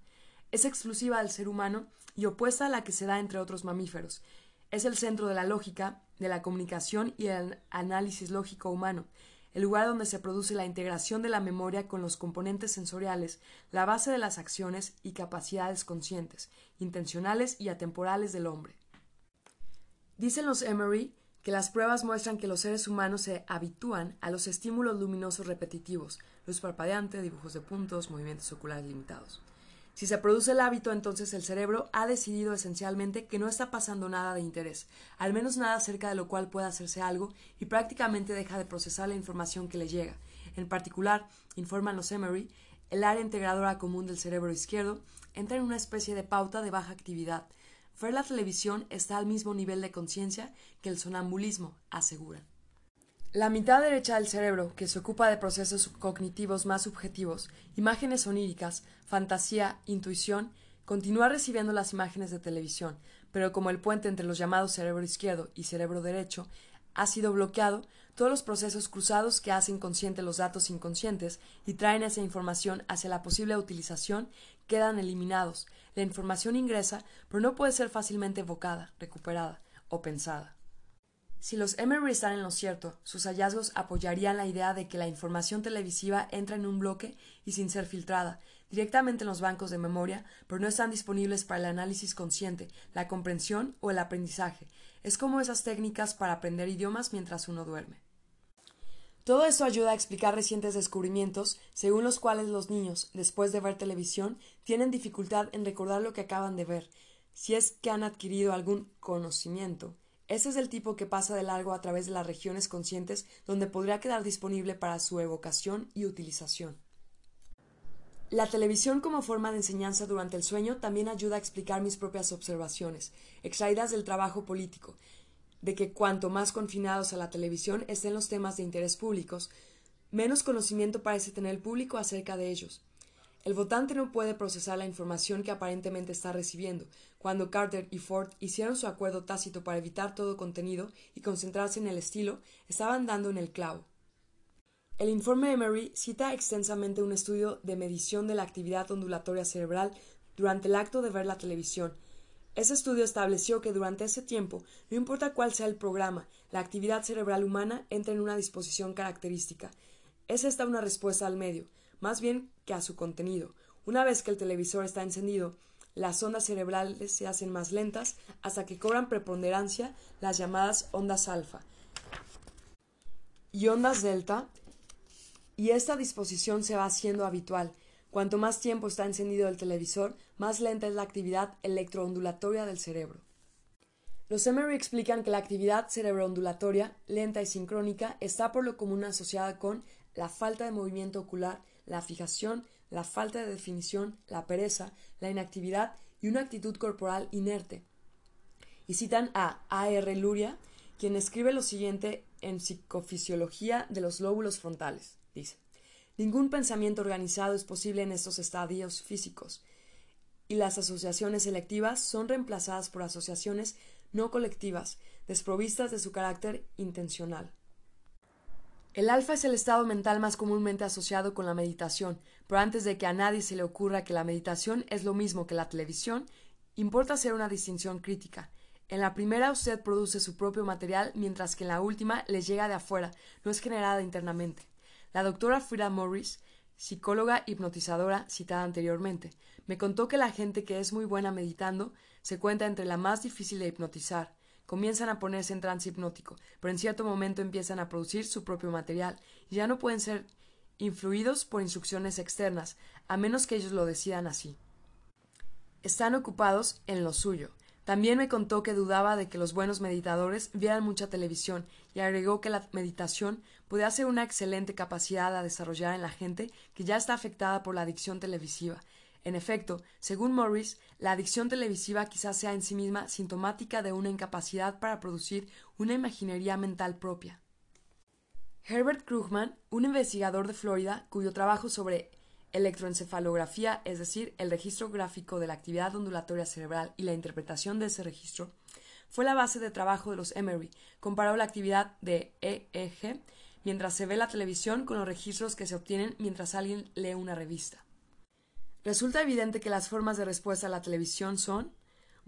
es exclusiva del ser humano y opuesta a la que se da entre otros mamíferos. Es el centro de la lógica, de la comunicación y el análisis lógico humano, el lugar donde se produce la integración de la memoria con los componentes sensoriales, la base de las acciones y capacidades conscientes, intencionales y atemporales del hombre. Dicen los Emery que las pruebas muestran que los seres humanos se habitúan a los estímulos luminosos repetitivos, luz parpadeante, dibujos de puntos, movimientos oculares limitados. Si se produce el hábito, entonces el cerebro ha decidido esencialmente que no está pasando nada de interés, al menos nada acerca de lo cual pueda hacerse algo, y prácticamente deja de procesar la información que le llega. En particular, informan los Emery, el área integradora común del cerebro izquierdo entra en una especie de pauta de baja actividad. Ver la televisión está al mismo nivel de conciencia que el sonambulismo, aseguran. La mitad derecha del cerebro, que se ocupa de procesos cognitivos más subjetivos, imágenes oníricas, fantasía, intuición, continúa recibiendo las imágenes de televisión, pero como el puente entre los llamados cerebro izquierdo y cerebro derecho ha sido bloqueado, todos los procesos cruzados que hacen consciente los datos inconscientes y traen esa información hacia la posible utilización quedan eliminados. La información ingresa, pero no puede ser fácilmente evocada, recuperada o pensada. Si los Emery están en lo cierto, sus hallazgos apoyarían la idea de que la información televisiva entra en un bloque y sin ser filtrada, directamente en los bancos de memoria, pero no están disponibles para el análisis consciente, la comprensión o el aprendizaje. Es como esas técnicas para aprender idiomas mientras uno duerme. Todo esto ayuda a explicar recientes descubrimientos, según los cuales los niños, después de ver televisión, tienen dificultad en recordar lo que acaban de ver, si es que han adquirido algún conocimiento ese es el tipo que pasa de largo a través de las regiones conscientes donde podría quedar disponible para su evocación y utilización. La televisión como forma de enseñanza durante el sueño también ayuda a explicar mis propias observaciones, extraídas del trabajo político, de que cuanto más confinados a la televisión estén los temas de interés públicos, menos conocimiento parece tener el público acerca de ellos. El votante no puede procesar la información que aparentemente está recibiendo. Cuando Carter y Ford hicieron su acuerdo tácito para evitar todo contenido y concentrarse en el estilo, estaban dando en el clavo. El informe Emery cita extensamente un estudio de medición de la actividad ondulatoria cerebral durante el acto de ver la televisión. Ese estudio estableció que durante ese tiempo, no importa cuál sea el programa, la actividad cerebral humana entra en una disposición característica. Es esta una respuesta al medio más bien que a su contenido. Una vez que el televisor está encendido, las ondas cerebrales se hacen más lentas hasta que cobran preponderancia las llamadas ondas alfa y ondas delta, y esta disposición se va haciendo habitual. Cuanto más tiempo está encendido el televisor, más lenta es la actividad electroondulatoria del cerebro. Los Emery explican que la actividad cerebroondulatoria, lenta y sincrónica, está por lo común asociada con la falta de movimiento ocular la fijación la falta de definición, la pereza, la inactividad y una actitud corporal inerte. Y citan a A. R. Luria, quien escribe lo siguiente en Psicofisiología de los lóbulos frontales. Dice, Ningún pensamiento organizado es posible en estos estadios físicos, y las asociaciones selectivas son reemplazadas por asociaciones no colectivas, desprovistas de su carácter intencional. El alfa es el estado mental más comúnmente asociado con la meditación, pero antes de que a nadie se le ocurra que la meditación es lo mismo que la televisión, importa hacer una distinción crítica. En la primera usted produce su propio material, mientras que en la última les llega de afuera, no es generada internamente. La doctora Frida Morris, psicóloga hipnotizadora citada anteriormente, me contó que la gente que es muy buena meditando se cuenta entre la más difícil de hipnotizar. Comienzan a ponerse en trance hipnótico, pero en cierto momento empiezan a producir su propio material y ya no pueden ser influidos por instrucciones externas, a menos que ellos lo decidan así. Están ocupados en lo suyo. También me contó que dudaba de que los buenos meditadores vieran mucha televisión y agregó que la meditación podía ser una excelente capacidad a desarrollar en la gente que ya está afectada por la adicción televisiva. En efecto, según Morris, la adicción televisiva quizás sea en sí misma sintomática de una incapacidad para producir una imaginería mental propia. Herbert Krugman, un investigador de Florida cuyo trabajo sobre electroencefalografía, es decir, el registro gráfico de la actividad ondulatoria cerebral y la interpretación de ese registro, fue la base de trabajo de los Emery. Comparó la actividad de EEG mientras se ve la televisión con los registros que se obtienen mientras alguien lee una revista. Resulta evidente que las formas de respuesta a la televisión son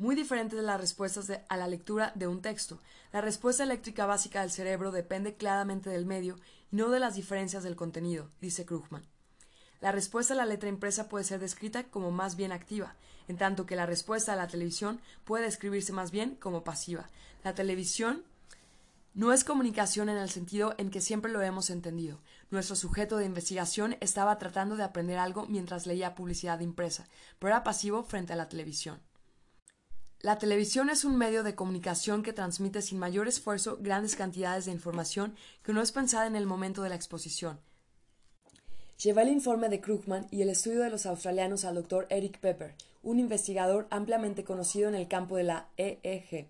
muy diferentes de las respuestas a la lectura de un texto. La respuesta eléctrica básica del cerebro depende claramente del medio y no de las diferencias del contenido, dice Krugman. La respuesta a la letra impresa puede ser descrita como más bien activa, en tanto que la respuesta a la televisión puede describirse más bien como pasiva. La televisión no es comunicación en el sentido en que siempre lo hemos entendido. Nuestro sujeto de investigación estaba tratando de aprender algo mientras leía publicidad impresa, pero era pasivo frente a la televisión. La televisión es un medio de comunicación que transmite sin mayor esfuerzo grandes cantidades de información que no es pensada en el momento de la exposición. Llevé el informe de Krugman y el estudio de los australianos al doctor Eric Pepper, un investigador ampliamente conocido en el campo de la EEG,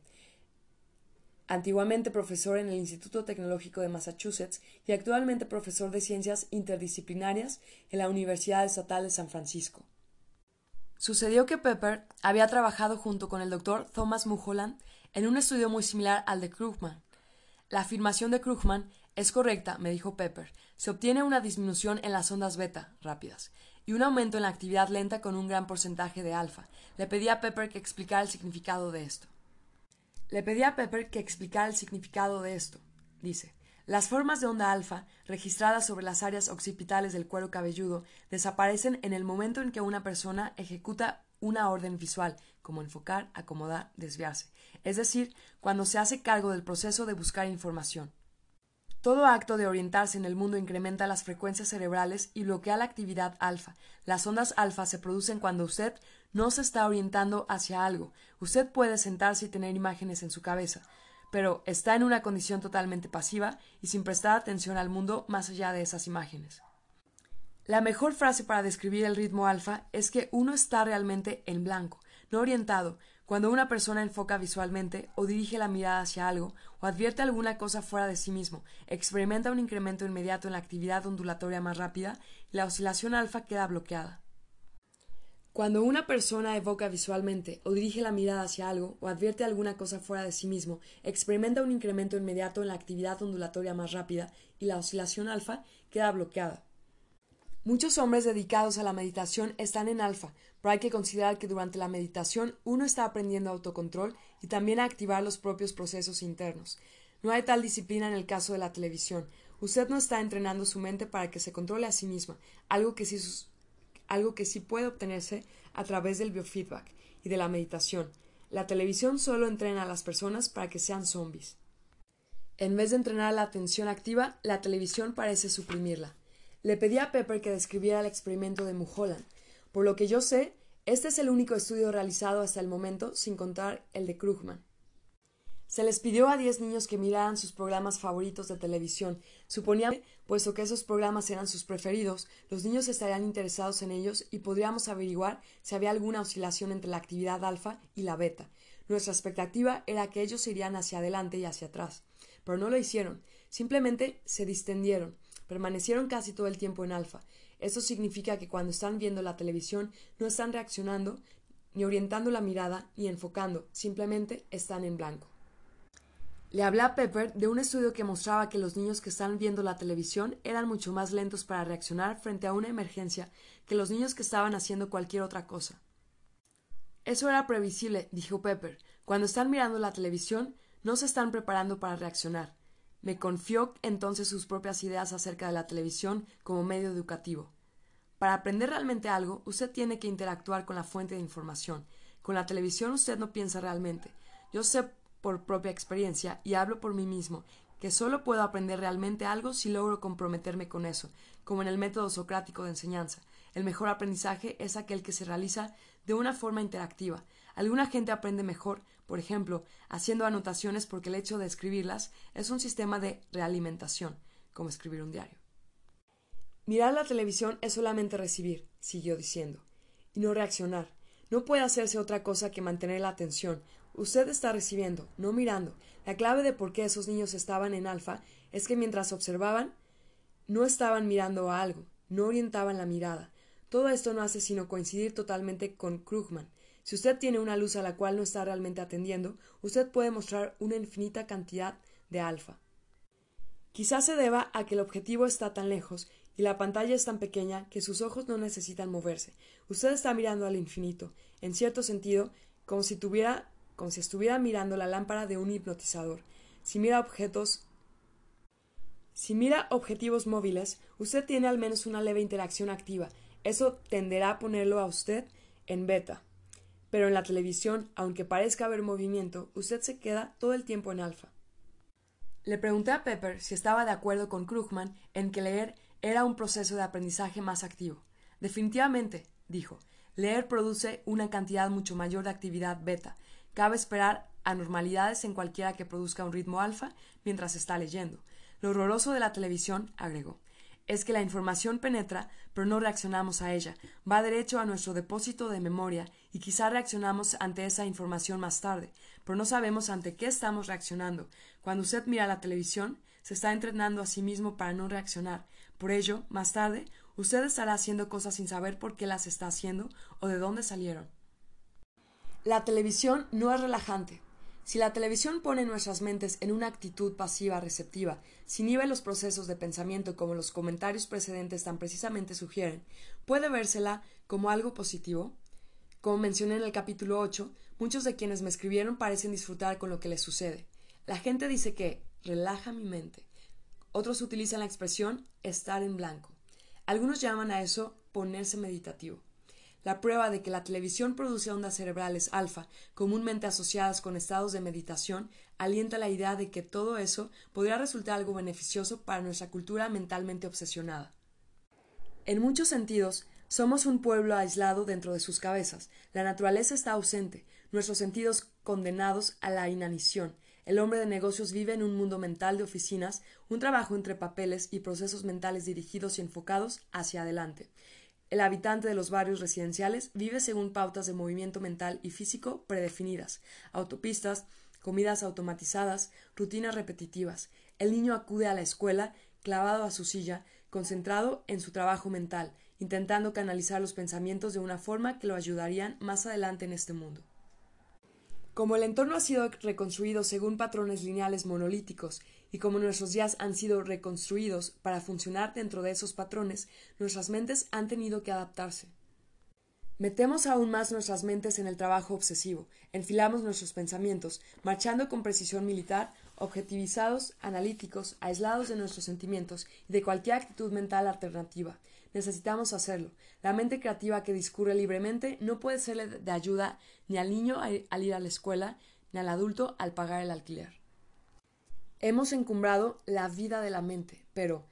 antiguamente profesor en el Instituto Tecnológico de Massachusetts y actualmente profesor de ciencias interdisciplinarias en la Universidad Estatal de San Francisco. Sucedió que Pepper había trabajado junto con el doctor Thomas Mulholland en un estudio muy similar al de Krugman. La afirmación de Krugman es correcta, me dijo Pepper. Se obtiene una disminución en las ondas beta rápidas y un aumento en la actividad lenta con un gran porcentaje de alfa. Le pedí a Pepper que explicara el significado de esto. Le pedí a Pepper que explicara el significado de esto. Dice, las formas de onda alfa, registradas sobre las áreas occipitales del cuero cabelludo, desaparecen en el momento en que una persona ejecuta una orden visual, como enfocar, acomodar, desviarse, es decir, cuando se hace cargo del proceso de buscar información. Todo acto de orientarse en el mundo incrementa las frecuencias cerebrales y bloquea la actividad alfa. Las ondas alfa se producen cuando usted no se está orientando hacia algo. Usted puede sentarse y tener imágenes en su cabeza, pero está en una condición totalmente pasiva y sin prestar atención al mundo más allá de esas imágenes. La mejor frase para describir el ritmo alfa es que uno está realmente en blanco, no orientado, cuando una persona enfoca visualmente o dirige la mirada hacia algo o advierte alguna cosa fuera de sí mismo, experimenta un incremento inmediato en la actividad ondulatoria más rápida y la oscilación alfa queda bloqueada. Cuando una persona evoca visualmente o dirige la mirada hacia algo o advierte alguna cosa fuera de sí mismo, experimenta un incremento inmediato en la actividad ondulatoria más rápida y la oscilación alfa queda bloqueada. Muchos hombres dedicados a la meditación están en alfa, pero hay que considerar que durante la meditación uno está aprendiendo autocontrol y también a activar los propios procesos internos. No hay tal disciplina en el caso de la televisión. Usted no está entrenando su mente para que se controle a sí misma, algo que sí, algo que sí puede obtenerse a través del biofeedback y de la meditación. La televisión solo entrena a las personas para que sean zombies. En vez de entrenar la atención activa, la televisión parece suprimirla. Le pedí a Pepper que describiera el experimento de Mulholland. Por lo que yo sé, este es el único estudio realizado hasta el momento, sin contar el de Krugman. Se les pidió a diez niños que miraran sus programas favoritos de televisión. Suponía, puesto que esos programas eran sus preferidos, los niños estarían interesados en ellos y podríamos averiguar si había alguna oscilación entre la actividad alfa y la beta. Nuestra expectativa era que ellos irían hacia adelante y hacia atrás. Pero no lo hicieron. Simplemente se distendieron. Permanecieron casi todo el tiempo en alfa. Eso significa que cuando están viendo la televisión no están reaccionando, ni orientando la mirada, ni enfocando, simplemente están en blanco. Le hablé a Pepper de un estudio que mostraba que los niños que están viendo la televisión eran mucho más lentos para reaccionar frente a una emergencia que los niños que estaban haciendo cualquier otra cosa. Eso era previsible, dijo Pepper. Cuando están mirando la televisión, no se están preparando para reaccionar. Me confió entonces sus propias ideas acerca de la televisión como medio educativo. Para aprender realmente algo, usted tiene que interactuar con la fuente de información. Con la televisión usted no piensa realmente. Yo sé por propia experiencia y hablo por mí mismo, que solo puedo aprender realmente algo si logro comprometerme con eso, como en el método socrático de enseñanza. El mejor aprendizaje es aquel que se realiza de una forma interactiva. Alguna gente aprende mejor, por ejemplo, haciendo anotaciones porque el hecho de escribirlas es un sistema de realimentación, como escribir un diario. Mirar la televisión es solamente recibir, siguió diciendo, y no reaccionar. No puede hacerse otra cosa que mantener la atención, Usted está recibiendo, no mirando. La clave de por qué esos niños estaban en alfa es que mientras observaban, no estaban mirando a algo, no orientaban la mirada. Todo esto no hace sino coincidir totalmente con Krugman. Si usted tiene una luz a la cual no está realmente atendiendo, usted puede mostrar una infinita cantidad de alfa. Quizás se deba a que el objetivo está tan lejos y la pantalla es tan pequeña que sus ojos no necesitan moverse. Usted está mirando al infinito, en cierto sentido, como si tuviera como si estuviera mirando la lámpara de un hipnotizador. Si mira objetos si mira objetivos móviles, usted tiene al menos una leve interacción activa. Eso tenderá a ponerlo a usted en beta. Pero en la televisión, aunque parezca haber movimiento, usted se queda todo el tiempo en alfa. Le pregunté a Pepper si estaba de acuerdo con Krugman en que leer era un proceso de aprendizaje más activo. Definitivamente, dijo, leer produce una cantidad mucho mayor de actividad beta, Cabe esperar anormalidades en cualquiera que produzca un ritmo alfa mientras está leyendo. Lo horroroso de la televisión, agregó, es que la información penetra, pero no reaccionamos a ella. Va derecho a nuestro depósito de memoria y quizá reaccionamos ante esa información más tarde, pero no sabemos ante qué estamos reaccionando. Cuando usted mira la televisión, se está entrenando a sí mismo para no reaccionar. Por ello, más tarde, usted estará haciendo cosas sin saber por qué las está haciendo o de dónde salieron. La televisión no es relajante. Si la televisión pone nuestras mentes en una actitud pasiva receptiva, si inhibe los procesos de pensamiento como los comentarios precedentes tan precisamente sugieren, ¿puede vérsela como algo positivo? Como mencioné en el capítulo 8, muchos de quienes me escribieron parecen disfrutar con lo que les sucede. La gente dice que relaja mi mente. Otros utilizan la expresión estar en blanco. Algunos llaman a eso ponerse meditativo. La prueba de que la televisión produce ondas cerebrales alfa, comúnmente asociadas con estados de meditación, alienta la idea de que todo eso podría resultar algo beneficioso para nuestra cultura mentalmente obsesionada. En muchos sentidos, somos un pueblo aislado dentro de sus cabezas. La naturaleza está ausente, nuestros sentidos condenados a la inanición. El hombre de negocios vive en un mundo mental de oficinas, un trabajo entre papeles y procesos mentales dirigidos y enfocados hacia adelante. El habitante de los barrios residenciales vive según pautas de movimiento mental y físico predefinidas, autopistas, comidas automatizadas, rutinas repetitivas. El niño acude a la escuela, clavado a su silla, concentrado en su trabajo mental, intentando canalizar los pensamientos de una forma que lo ayudarían más adelante en este mundo. Como el entorno ha sido reconstruido según patrones lineales monolíticos y como nuestros días han sido reconstruidos para funcionar dentro de esos patrones, nuestras mentes han tenido que adaptarse. Metemos aún más nuestras mentes en el trabajo obsesivo, enfilamos nuestros pensamientos, marchando con precisión militar, objetivizados, analíticos, aislados de nuestros sentimientos y de cualquier actitud mental alternativa. Necesitamos hacerlo. La mente creativa que discurre libremente no puede serle de ayuda ni al niño al ir a la escuela, ni al adulto al pagar el alquiler. Hemos encumbrado la vida de la mente, pero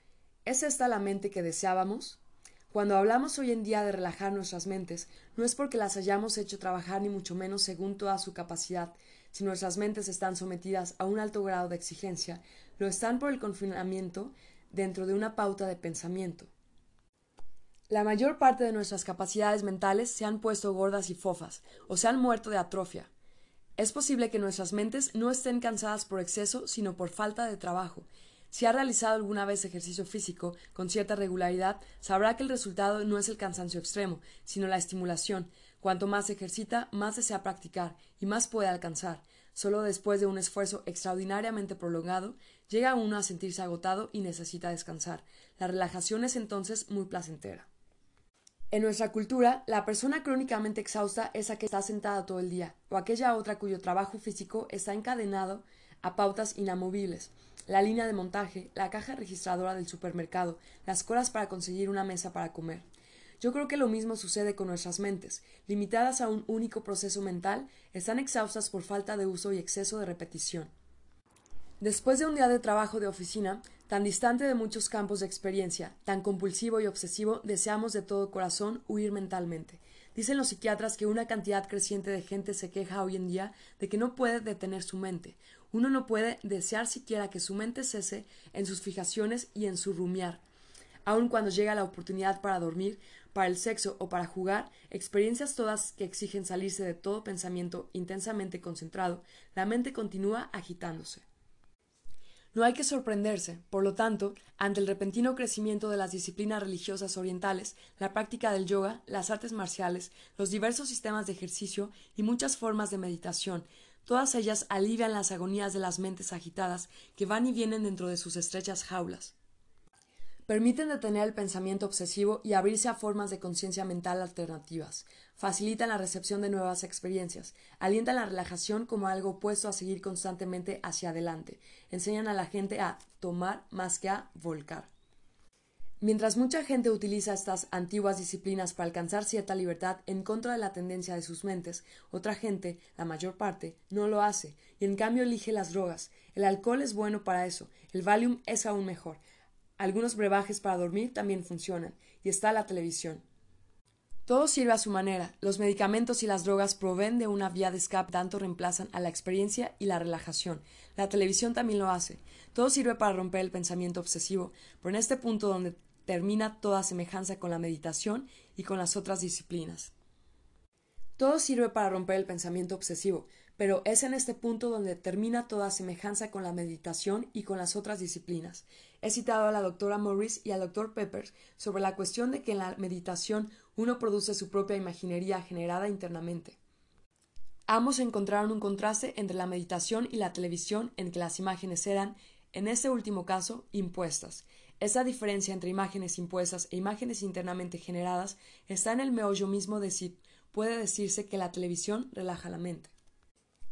¿es esta la mente que deseábamos? Cuando hablamos hoy en día de relajar nuestras mentes, no es porque las hayamos hecho trabajar ni mucho menos según toda su capacidad. si nuestras mentes están sometidas a un alto grado de exigencia, lo están por el confinamiento dentro de una pauta de pensamiento. La mayor parte de nuestras capacidades mentales se han puesto gordas y fofas, o se han muerto de atrofia. Es posible que nuestras mentes no estén cansadas por exceso, sino por falta de trabajo. Si ha realizado alguna vez ejercicio físico con cierta regularidad, sabrá que el resultado no es el cansancio extremo, sino la estimulación. Cuanto más ejercita, más desea practicar y más puede alcanzar. Solo después de un esfuerzo extraordinariamente prolongado, llega uno a sentirse agotado y necesita descansar. La relajación es entonces muy placentera. En nuestra cultura, la persona crónicamente exhausta es aquella que está sentada todo el día, o aquella otra cuyo trabajo físico está encadenado a pautas inamovibles, la línea de montaje, la caja registradora del supermercado, las colas para conseguir una mesa para comer. Yo creo que lo mismo sucede con nuestras mentes, limitadas a un único proceso mental, están exhaustas por falta de uso y exceso de repetición. Después de un día de trabajo de oficina, tan distante de muchos campos de experiencia, tan compulsivo y obsesivo, deseamos de todo corazón huir mentalmente. Dicen los psiquiatras que una cantidad creciente de gente se queja hoy en día de que no puede detener su mente. Uno no puede desear siquiera que su mente cese en sus fijaciones y en su rumiar. Aun cuando llega la oportunidad para dormir, para el sexo o para jugar, experiencias todas que exigen salirse de todo pensamiento intensamente concentrado, la mente continúa agitándose. No hay que sorprenderse, por lo tanto, ante el repentino crecimiento de las disciplinas religiosas orientales, la práctica del yoga, las artes marciales, los diversos sistemas de ejercicio y muchas formas de meditación, todas ellas alivian las agonías de las mentes agitadas que van y vienen dentro de sus estrechas jaulas permiten detener el pensamiento obsesivo y abrirse a formas de conciencia mental alternativas, facilitan la recepción de nuevas experiencias, alientan la relajación como algo opuesto a seguir constantemente hacia adelante, enseñan a la gente a tomar más que a volcar. Mientras mucha gente utiliza estas antiguas disciplinas para alcanzar cierta libertad en contra de la tendencia de sus mentes, otra gente, la mayor parte, no lo hace y en cambio elige las drogas. El alcohol es bueno para eso, el Valium es aún mejor, algunos brebajes para dormir también funcionan, y está la televisión. Todo sirve a su manera. Los medicamentos y las drogas proveen de una vía de escape, tanto reemplazan a la experiencia y la relajación. La televisión también lo hace. Todo sirve para romper el pensamiento obsesivo, pero en este punto donde termina toda semejanza con la meditación y con las otras disciplinas. Todo sirve para romper el pensamiento obsesivo, pero es en este punto donde termina toda semejanza con la meditación y con las otras disciplinas. He citado a la doctora Morris y al doctor Peppers sobre la cuestión de que en la meditación uno produce su propia imaginería generada internamente. Ambos encontraron un contraste entre la meditación y la televisión en que las imágenes eran, en este último caso, impuestas. Esa diferencia entre imágenes impuestas e imágenes internamente generadas está en el meollo mismo de si puede decirse que la televisión relaja la mente.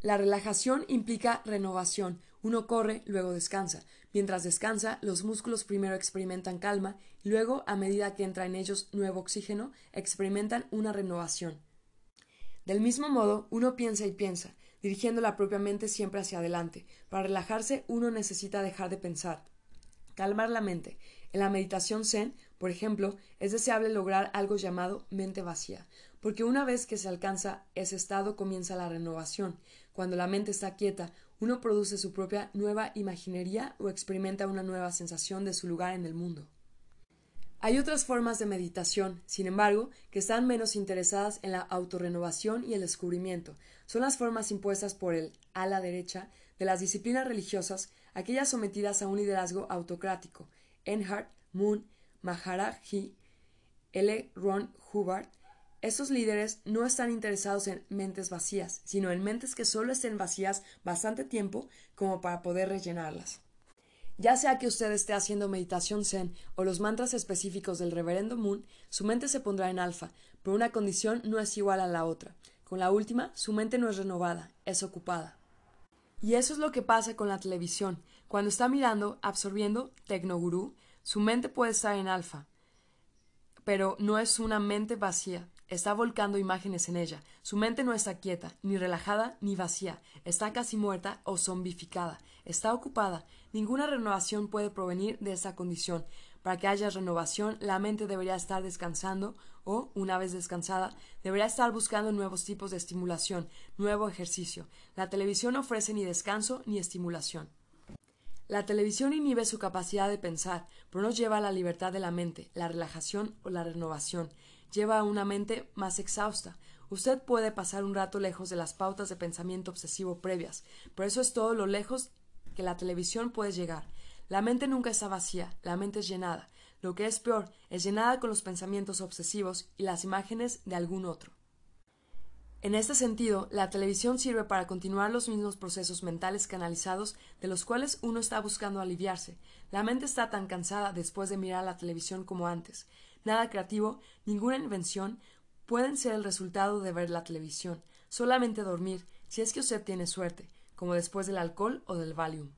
La relajación implica renovación. Uno corre, luego descansa. Mientras descansa, los músculos primero experimentan calma y luego, a medida que entra en ellos nuevo oxígeno, experimentan una renovación. Del mismo modo, uno piensa y piensa, dirigiendo la propia mente siempre hacia adelante. Para relajarse, uno necesita dejar de pensar. Calmar la mente. En la meditación zen, por ejemplo, es deseable lograr algo llamado mente vacía, porque una vez que se alcanza ese estado comienza la renovación. Cuando la mente está quieta, uno produce su propia nueva imaginería o experimenta una nueva sensación de su lugar en el mundo. Hay otras formas de meditación, sin embargo, que están menos interesadas en la autorrenovación y el descubrimiento. Son las formas impuestas por el a la derecha de las disciplinas religiosas, aquellas sometidas a un liderazgo autocrático. Enhart, Moon, Maharaji, L. Ron Hubbard, estos líderes no están interesados en mentes vacías, sino en mentes que solo estén vacías bastante tiempo como para poder rellenarlas. Ya sea que usted esté haciendo meditación zen o los mantras específicos del reverendo Moon, su mente se pondrá en alfa, pero una condición no es igual a la otra. Con la última, su mente no es renovada, es ocupada. Y eso es lo que pasa con la televisión. Cuando está mirando, absorbiendo Tecnogurú, su mente puede estar en alfa, pero no es una mente vacía, está volcando imágenes en ella. Su mente no está quieta, ni relajada, ni vacía, está casi muerta o zombificada, está ocupada. Ninguna renovación puede provenir de esa condición. Para que haya renovación, la mente debería estar descansando o, una vez descansada, debería estar buscando nuevos tipos de estimulación, nuevo ejercicio. La televisión no ofrece ni descanso ni estimulación. La televisión inhibe su capacidad de pensar, pero no lleva a la libertad de la mente, la relajación o la renovación. Lleva a una mente más exhausta. Usted puede pasar un rato lejos de las pautas de pensamiento obsesivo previas, pero eso es todo lo lejos que la televisión puede llegar. La mente nunca está vacía, la mente es llenada. Lo que es peor, es llenada con los pensamientos obsesivos y las imágenes de algún otro. En este sentido, la televisión sirve para continuar los mismos procesos mentales canalizados de los cuales uno está buscando aliviarse. La mente está tan cansada después de mirar la televisión como antes. Nada creativo, ninguna invención pueden ser el resultado de ver la televisión. Solamente dormir, si es que usted tiene suerte, como después del alcohol o del Valium.